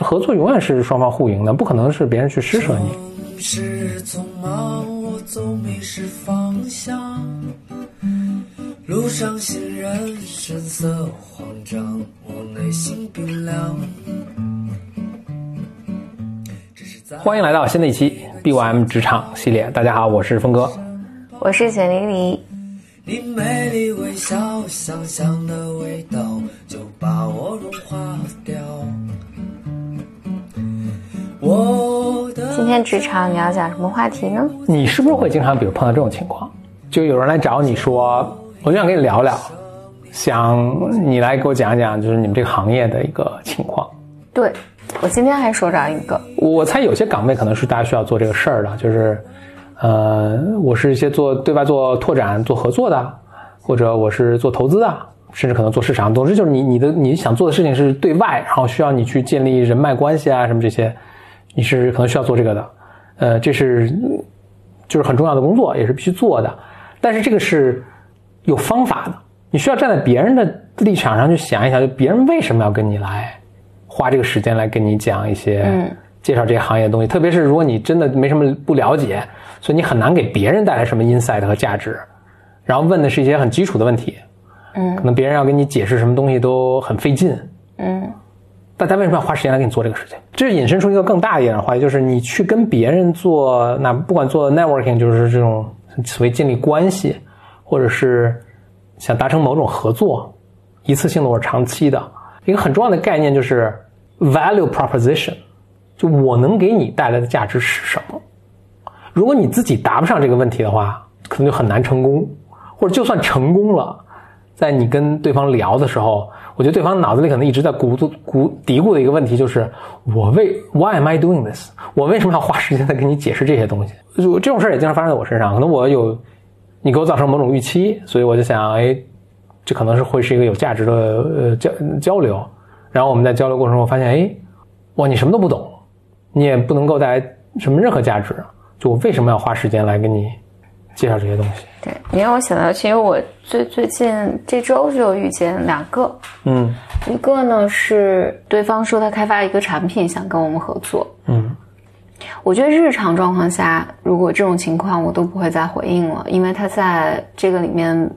合作永远是双方互赢的，不可能是别人去施舍你。是匆忙，我总迷失方向。路上行人神色慌张，我内心冰凉。欢迎来到新的一期 BYM 职场系列。大家好，我是峰哥，我是简丽丽。你美丽微笑，香香的味道就把我融化掉。我的今天职场你要讲什么话题呢？你是不是会经常比如碰到这种情况，就有人来找你说，我就想跟你聊聊，想你来给我讲讲，就是你们这个行业的一个情况。对，我今天还收着一个。我猜有些岗位可能是大家需要做这个事儿的，就是，呃，我是一些做对外做拓展、做合作的，或者我是做投资的，甚至可能做市场。总之就是你你的你想做的事情是对外，然后需要你去建立人脉关系啊什么这些。你是可能需要做这个的，呃，这是就是很重要的工作，也是必须做的。但是这个是有方法的，你需要站在别人的立场上去想一想，就别人为什么要跟你来花这个时间来跟你讲一些介绍这些行业的东西。特别是如果你真的没什么不了解，所以你很难给别人带来什么 insight 和价值。然后问的是一些很基础的问题，嗯，可能别人要跟你解释什么东西都很费劲，嗯。大家为什么要花时间来给你做这个事情？这引申出一个更大一点的话题，就是你去跟别人做，那不管做 networking，就是这种所谓建立关系，或者是想达成某种合作，一次性的或者长期的，一个很重要的概念就是 value proposition，就我能给你带来的价值是什么？如果你自己答不上这个问题的话，可能就很难成功，或者就算成功了，在你跟对方聊的时候。我觉得对方脑子里可能一直在鼓、鼓嘀咕的一个问题就是：我为 Why am I doing this？我为什么要花时间在给你解释这些东西？就这种事儿也经常发生在我身上。可能我有你给我造成某种预期，所以我就想，哎，这可能是会是一个有价值的呃交交流。然后我们在交流过程中发现，哎，哇，你什么都不懂，你也不能够带来什么任何价值。就我为什么要花时间来跟你？介绍这些东西，对，你让我想到，其实我最最近这周就遇见两个，嗯，一个呢是对方说他开发一个产品想跟我们合作，嗯，我觉得日常状况下，如果这种情况我都不会再回应了，因为他在这个里面，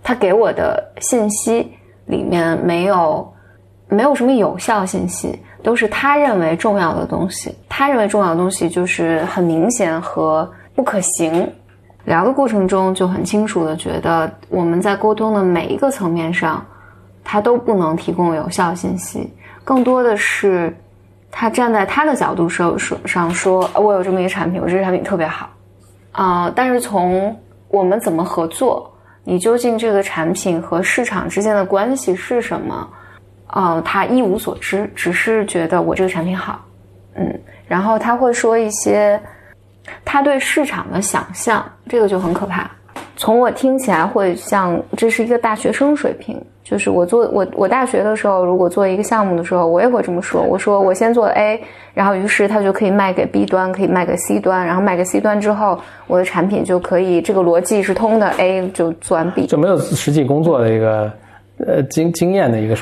他给我的信息里面没有没有什么有效信息，都是他认为重要的东西，他认为重要的东西就是很明显和不可行。聊的过程中就很清楚的觉得，我们在沟通的每一个层面上，他都不能提供有效信息。更多的是，他站在他的角度上说上说，我有这么一个产品，我这个产品特别好，啊，但是从我们怎么合作，你究竟这个产品和市场之间的关系是什么，啊，他一无所知，只是觉得我这个产品好，嗯，然后他会说一些。他对市场的想象，这个就很可怕。从我听起来，会像这是一个大学生水平。就是我做我我大学的时候，如果做一个项目的时候，我也会这么说。我说我先做 A，然后于是他就可以卖给 B 端，可以卖给 C 端，然后卖给 C 端之后，我的产品就可以这个逻辑是通的，A 就做完 B，就没有实际工作的一个。呃，经经验的一个，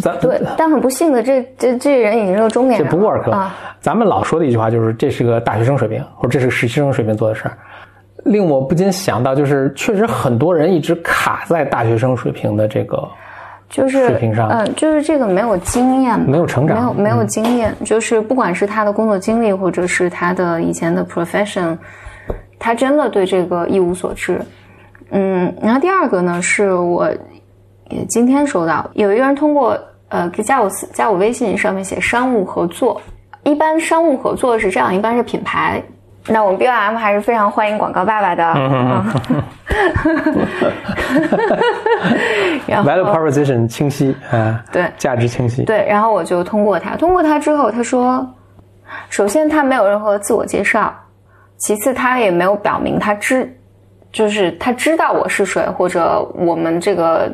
咱对，但很不幸的，这这这人已经是中年人，这不 work 了。咱们老说的一句话就是，这是个大学生水平，或者这是个实习生水平做的事儿，令我不禁想到，就是确实很多人一直卡在大学生水平的这个就是水平上，嗯，就是这个没有经验，没有成长，没有没有经验，就是不管是他的工作经历，或者是他的以前的 profession，他真的对这个一无所知。嗯，然后第二个呢，是我。也今天收到有一个人通过呃加我加我微信上面写商务合作，一般商务合作是这样，一般是品牌。那我们 B O M 还是非常欢迎广告爸爸的。然后 value proposition 清晰啊，对，价值清晰。对，然后我就通过他，通过他之后，他说，首先他没有任何自我介绍，其次他也没有表明他知，就是他知道我是谁，或者我们这个。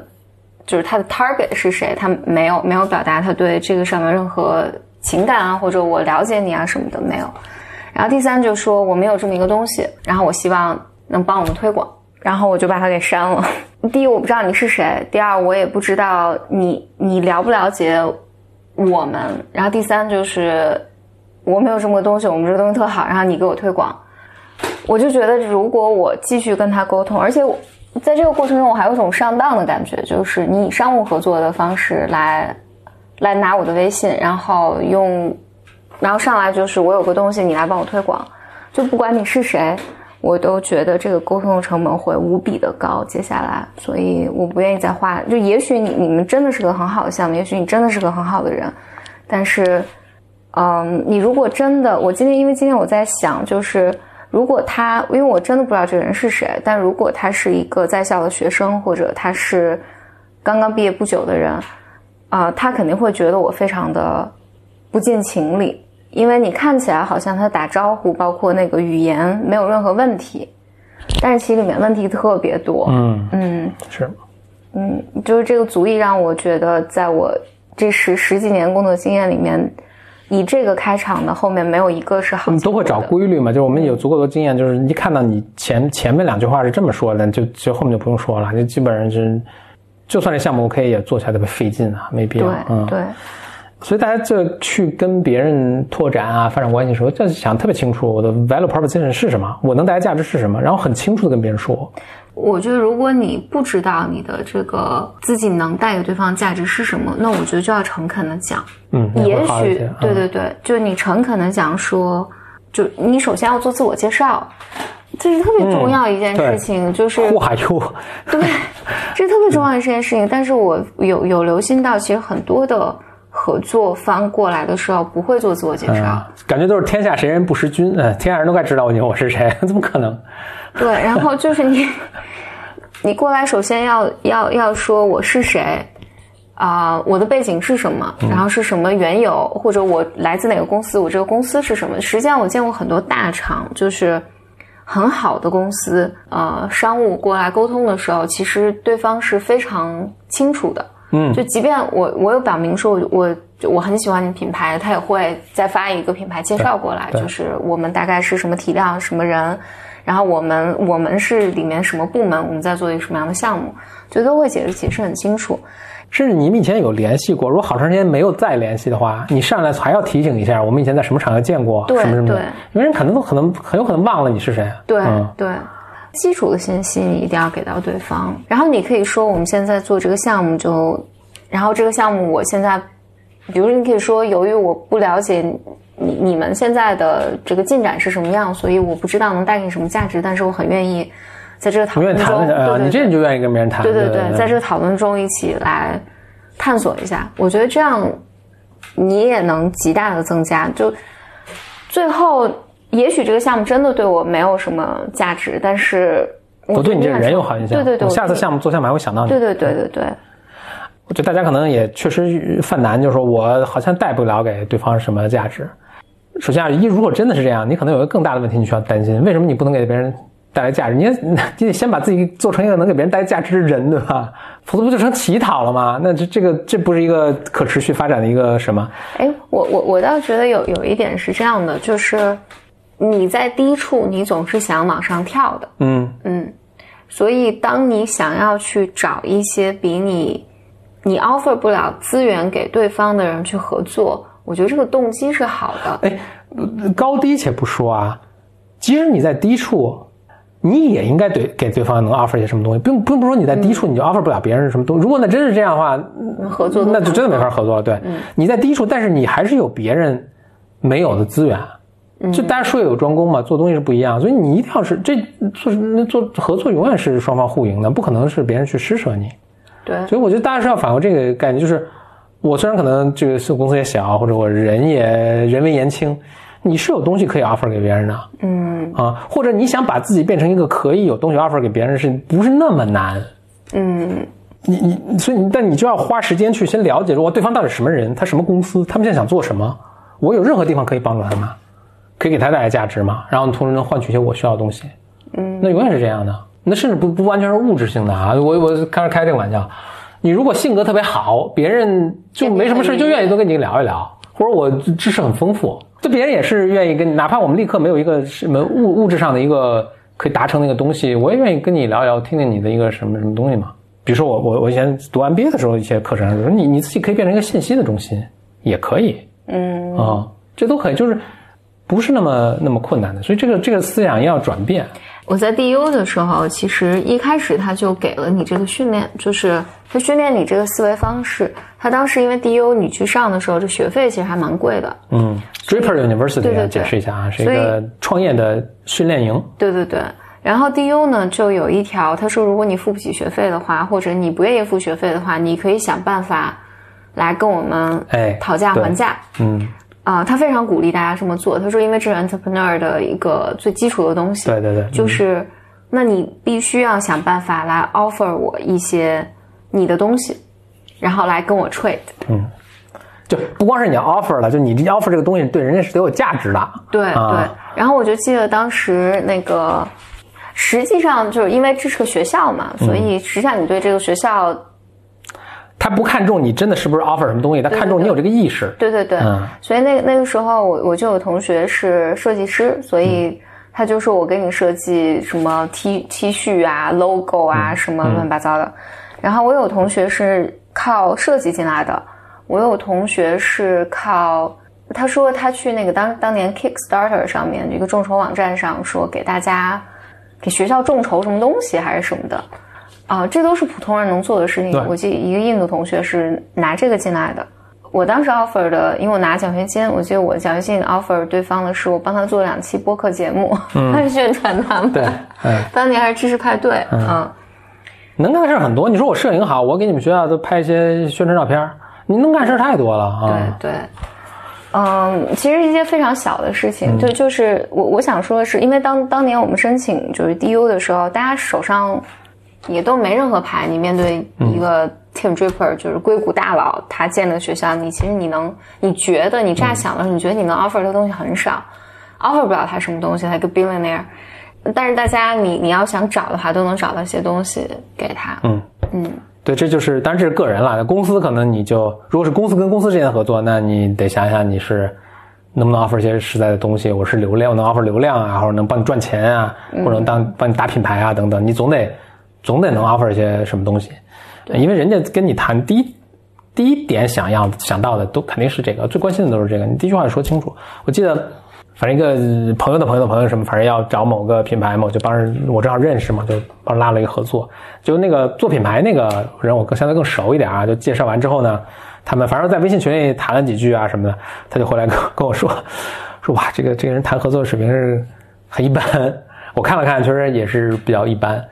就是他的 target 是谁？他没有没有表达他对这个上面任何情感啊，或者我了解你啊什么的没有。然后第三就是说我没有这么一个东西，然后我希望能帮我们推广，然后我就把他给删了。第一我不知道你是谁，第二我也不知道你你了不了解我们，然后第三就是我没有这么个东西，我们这个东西特好，然后你给我推广，我就觉得如果我继续跟他沟通，而且我在这个过程中我还有一种上当的感觉，就是你以商务合作的方式来来拿我的微信，然后用，然后上来就是我有个东西你来帮我推广，就不管你是谁。我都觉得这个沟通的成本会无比的高，接下来，所以我不愿意再花。就也许你你们真的是个很好的项目，也许你真的是个很好的人，但是，嗯，你如果真的，我今天因为今天我在想，就是如果他，因为我真的不知道这个人是谁，但如果他是一个在校的学生，或者他是刚刚毕业不久的人，啊，他肯定会觉得我非常的不近情理。因为你看起来好像他打招呼，包括那个语言没有任何问题，但是其实里面问题特别多。嗯嗯，是，嗯，就是这个足以让我觉得，在我这十十几年工作经验里面，以这个开场的后面没有一个是好。都会找规律嘛？就是我们有足够的经验，就是一看到你前前面两句话是这么说的，就就后面就不用说了，就基本上是，就算这项目 OK 也做起来特别费劲啊，没必要。对对。所以大家就去跟别人拓展啊、发展关系的时候，就想特别清楚我的 value proposition 是什么，我能带来价值是什么，然后很清楚的跟别人说。我觉得如果你不知道你的这个自己能带给对方价值是什么，那我觉得就要诚恳的讲。嗯，也许对对对，就你诚恳的讲说，就你首先要做自我介绍，这是特别重要一件事情，就是哇哟，对，这是特别重要的一件事情。但是我有有留心到，其实很多的。合作方过来的时候不会做自我介绍，感觉都是天下谁人不识君，嗯，天下人都该知道你我是谁，怎么可能？对，然后就是你，你过来首先要要要说我是谁，啊，我的背景是什么，然后是什么缘由，或者我来自哪个公司，我这个公司是什么？实际上我见过很多大厂，就是很好的公司，呃，商务过来沟通的时候，其实对方是非常清楚的。嗯，就即便我我有表明说，我我很喜欢你品牌，他也会再发一个品牌介绍过来，就是我们大概是什么体量、什么人，然后我们我们是里面什么部门，我们在做一个什么样的项目，就都会解释解释很清楚。甚至你们以前有联系过，如果好长时间没有再联系的话，你上来还要提醒一下，我们以前在什么场合见过，什么什么，因为人可能都可能很有可能忘了你是谁。对对。基础的信息你一定要给到对方，然后你可以说我们现在做这个项目就，然后这个项目我现在，比如你可以说由于我不了解你你们现在的这个进展是什么样，所以我不知道能带给你什么价值，但是我很愿意在这个讨论中，你这你就愿意跟别人谈，对对对，在这个讨论中一起来探索一下，我觉得这样你也能极大的增加，就最后。也许这个项目真的对我没有什么价值，但是我对你这个人有好印象。对对对，下次项目做项目还会想到你。对对对对对。我觉得大家可能也确实犯难，就是说我好像带不了给对方什么价值。首先啊，一如果真的是这样，你可能有一个更大的问题你需要担心：为什么你不能给别人带来价值？你 你得先把自己做成一个能给别人带来价值的人，对吧？否则不就成乞讨了吗？那这这个这不是一个可持续发展的一个什么？哎，我我我倒觉得有有一点是这样的，就是。你在低处，你总是想往上跳的，嗯嗯，所以当你想要去找一些比你你 offer 不了资源给对方的人去合作，我觉得这个动机是好的。哎，高低且不说啊，即使你在低处，你也应该对给对方能 offer 些什么东西，并并不是说你在低处你就 offer 不了别人什么东西。如果那真是这样的话，合作那就真的没法合作了。对，你在低处，但是你还是有别人没有的资源。就大家术业有专攻嘛，做东西是不一样，所以你一定要是这做那做合作永远是双方互赢的，不可能是别人去施舍你。对，所以我觉得大家是要反过这个概念，就是我虽然可能这个公司也小，或者我人也人微言轻，你是有东西可以 offer 给别人的，嗯啊，或者你想把自己变成一个可以有东西 offer 给别人，是不是那么难？嗯，你你所以你但你就要花时间去先了解，我对方到底什么人，他什么公司，他们现在想做什么，我有任何地方可以帮助他们。可以给他带来价值嘛？然后同时能换取一些我需要的东西。嗯，那永远是这样的。那甚至不不完全是物质性的啊！我我开始开这个玩笑。你如果性格特别好，别人就没什么事就愿意多跟你聊一聊，或者我知识很丰富，就别人也是愿意跟你，哪怕我们立刻没有一个什么物物质上的一个可以达成的一个东西，我也愿意跟你聊一聊，听听你的一个什么什么东西嘛。比如说我我我以前读 MBA 的时候，一些课程上说，你你自己可以变成一个信息的中心。也可以，嗯啊，这都可以，就是不是那么那么困难的。所以这个这个思想要转变。我在 DU 的时候，其实一开始他就给了你这个训练，就是他训练你这个思维方式。他当时因为 DU 你去上的时候，这学费其实还蛮贵的。嗯，Draper University 解释一下啊，是一个创业的训练营。对对对。然后 DU 呢，就有一条，他说如果你付不起学费的话，或者你不愿意付学费的话，你可以想办法来跟我们哎讨价还价。嗯。啊，他非常鼓励大家这么做。他说，因为这是 entrepreneur 的一个最基础的东西。对对对，就是，那你必须要想办法来 offer 我一些你的东西，然后来跟我 trade。嗯，就不光是你 offer 了，就你 offer 这个东西对人家是得有价值的。对对。然后我就记得当时那个，实际上就是因为这是个学校嘛，所以实际上你对这个学校。他不看重你真的是不是 offer 什么东西，他看重你有这个意识。对对对，所以那那个时候我我就有同学是设计师，所以他就说我给你设计什么 T T 恤啊、logo 啊什么乱七八糟的。然后我有同学是靠设计进来的，我有同学是靠他说他去那个当当年 Kickstarter 上面一个众筹网站上说给大家给学校众筹什么东西还是什么的。啊，这都是普通人能做的事情。我记得一个印度同学是拿这个进来的。我当时 offer 的，因为我拿奖学金，我记得我奖学金 offer 对方的是我帮他做两期播客节目，他是宣传他们。对，当年还是知识派对啊。能干的事很多。你说我摄影好，我给你们学校都拍一些宣传照片。你能干事太多了啊。对对。嗯，其实一些非常小的事情，就就是我我想说的是，因为当当年我们申请就是 DU 的时候，大家手上。也都没任何牌，你面对一个 Tim Draper，就是硅谷大佬，他建的学校，你其实你能，你觉得你乍想的时候，你觉得你能 offer 的东西很少，offer 不了他什么东西，他一个 billionaire，但是大家你你要想找的话，都能找到一些东西给他。嗯嗯，对，这就是当然这是个人了，公司可能你就如果是公司跟公司之间的合作，那你得想想你是能不能 offer 一些实在的东西，我是流量，我能 offer 流量啊，或者能帮你赚钱啊，或者能当帮你打品牌啊等等，你总得。总得能 offer 一些什么东西，因为人家跟你谈第一第一点想要想到的都肯定是这个，最关心的都是这个。你第一句话说清楚。我记得，反正一个朋友的朋友的朋友什么，反正要找某个品牌嘛，就帮人，我正好认识嘛，就帮拉了一个合作。就那个做品牌那个人，我更相对更熟一点啊。就介绍完之后呢，他们反正在微信群里谈了几句啊什么的，他就回来跟跟我说，说哇，这个这个人谈合作的水平是很一般。我看了看，确实也是比较一般。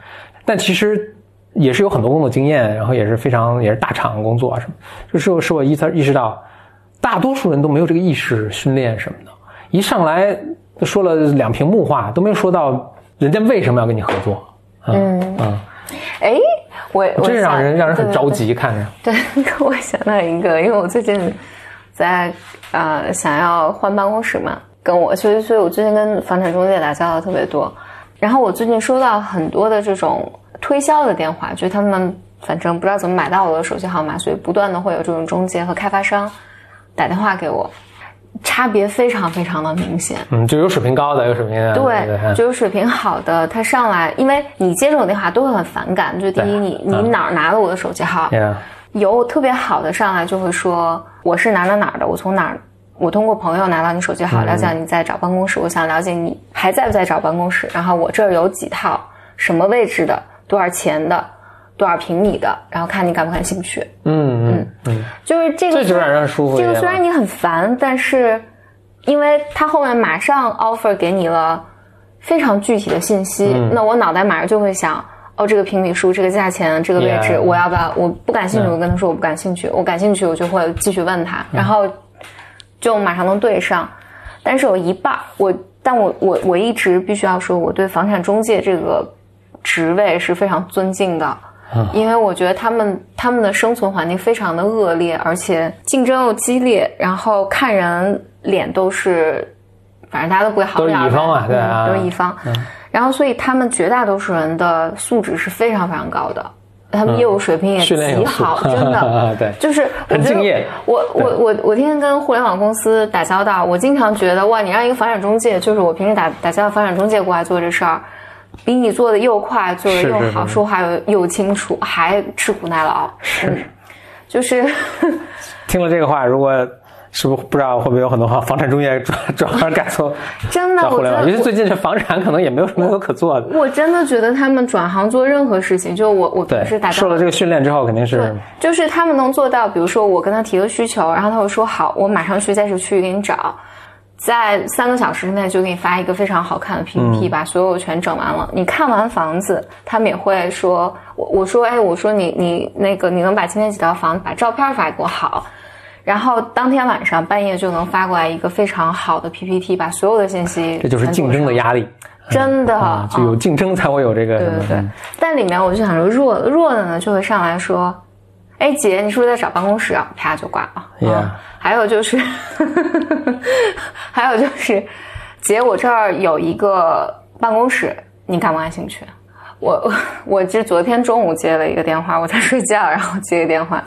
但其实也是有很多工作经验，然后也是非常也是大厂工作啊什么，就是是我意识意识到，大多数人都没有这个意识训练什么的，一上来就说了两屏幕话，都没有说到人家为什么要跟你合作。嗯嗯，哎，我这让人让人很着急看着。对，我想到一个，因为我最近在呃想要换办公室嘛，跟我所以所以我最近跟房产中介打交道特别多。然后我最近收到很多的这种推销的电话，就是他们反正不知道怎么买到我的手机号码，所以不断的会有这种中介和开发商打电话给我，差别非常非常的明显。嗯，就有水平高的，有水平的，对，就有水平好的，他上来，因为你接这种电话都会很反感。就第一，你你哪儿拿了我的手机号？有特别好的上来就会说我是哪哪哪儿的，我从哪儿。我通过朋友拿到你手机号，了解你在找办公室。我想了解你还在不在找办公室。然后我这儿有几套什么位置的，多少钱的，多少平米的，然后看你感不感兴趣。嗯嗯嗯，就是这个，这就让人舒服。这个虽然你很烦，但是因为他后面马上 offer 给你了非常具体的信息，那我脑袋马上就会想，哦，这个平米数，这个价钱，这个位置，我要不要？我不感兴趣，我跟他说我不感兴趣。我感兴趣，我就会继续问他，然后。就马上能对上，但是有一半我，但我我我一直必须要说，我对房产中介这个职位是非常尊敬的，因为我觉得他们他们的生存环境非常的恶劣，而且竞争又激烈，然后看人脸都是，反正大家都不会好都是乙方啊，对啊，都是乙方，然后所以他们绝大多数人的素质是非常非常高的。他们业务水平也极好，真的，对，就是很敬业。我我我我天天跟互联网公司打交道，我经常觉得哇，你让一个房产中介，就是我平时打打交道房产中介过来做这事儿，比你做的又快，做的又好，说话又又清楚，还吃苦耐劳。是，就是 听了这个话，如果是不是不知道会不会有很多房房产中介转转而改做真的，在互联网，我因为最近这房产可能也没有什么可做的。我真的觉得他们转行做任何事情，就我我对平时打，受了这个训练之后，肯定是，就是他们能做到，比如说我跟他提个需求，然后他会说好，我马上去在这个区域给你找，在三个小时之内就给你发一个非常好看的 PPT，、把所有全整完了。你看完房子，他们也会说，我我说哎，我说你你那个你能把今天几套房把照片发给我好。然后当天晚上半夜就能发过来一个非常好的 PPT，把所有的信息这就是竞争的压力。真的。啊，就有竞争才会有这个对对对，但里面我就想说弱弱的呢，就会上来说：“哎，姐，你是不是在找办公室啊？”啪就挂了。Yeah 啊还有就是，还有就是，姐，我这儿有一个办公室，你感不感兴趣？我 我这昨天中午接了一个电话，我在睡觉，然后接个电话，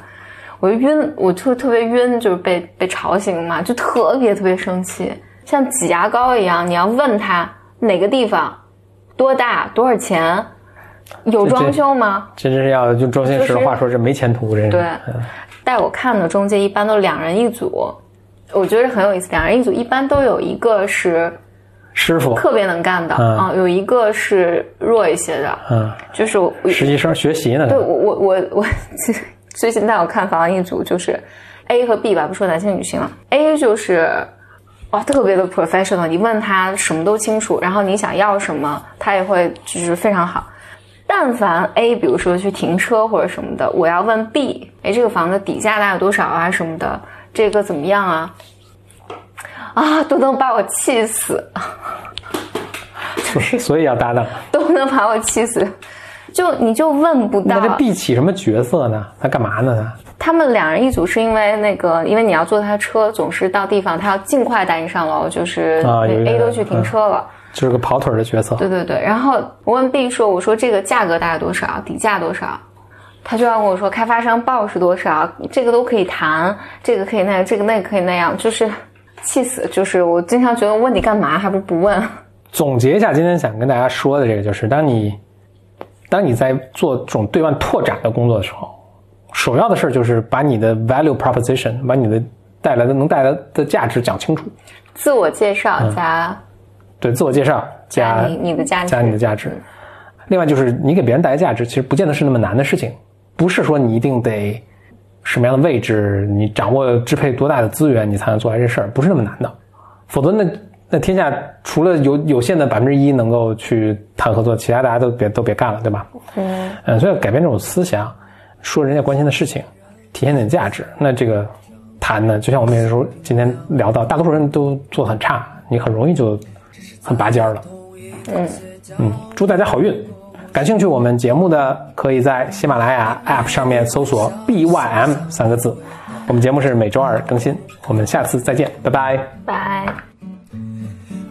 我就晕，我就特别晕，就是被被吵醒嘛，就特别特别生气，像挤牙膏一样。你要问他哪个地方多大多少钱，有装修吗？这真是要用周星驰的话说，这没前途，真是。带我看的中介一般都两人一组，我觉得很有意思。两人一组一般都有一个是师傅，特别能干的嗯啊、有一个是弱一些的，嗯，就是实习生学习呢。对我我我我最近带我看房一组就是 A 和 B 吧，不说男性女性了。A 就是哇特别的 professional，你问他什么都清楚，然后你想要什么，他也会就是非常好。但凡 A 比如说去停车或者什么的，我要问 B，哎，这个房子底价大概多少啊什么的，这个怎么样啊？啊，都能把我气死。所所以要搭档。都能把我气死。就你就问不到那这 B 起什么角色呢？他干嘛呢？他他们两人一组，是因为那个，因为你要坐他车，总是到地方，他要尽快带你上楼，就是 A 都去停车了。他就是个跑腿儿的角色。对对对，然后我问 B 说：“我说这个价格大概多少？底价多少？”他就要跟我说开发商报是多少，这个都可以谈，这个可以那样，这个那个可以那样，就是气死。就是我经常觉得问你干嘛，还不如不问。总结一下今天想跟大家说的这个，就是当你当你在做这种对外拓展的工作的时候，首要的事儿就是把你的 value proposition，把你的带来的能带来的价值讲清楚。自我介绍嗯加、对，自我介绍加你的价值，加你的价值。另外就是你给别人带来价值，其实不见得是那么难的事情，不是说你一定得什么样的位置，你掌握支配多大的资源，你才能做来这事儿，不是那么难的。否则那那天下除了有有限的百分之一能够去谈合作，其他大家都别都别干了，对吧？嗯，嗯，所以要改变这种思想，说人家关心的事情，体现点价值。那这个谈呢，就像我们有时候今天聊到，大多数人都做的很差，你很容易就很拔尖儿了。嗯嗯，祝大家好运。感兴趣我们节目的，可以在喜马拉雅 App 上面搜索 BYM 三个字。我们节目是每周二更新，我们下次再见，拜拜。拜。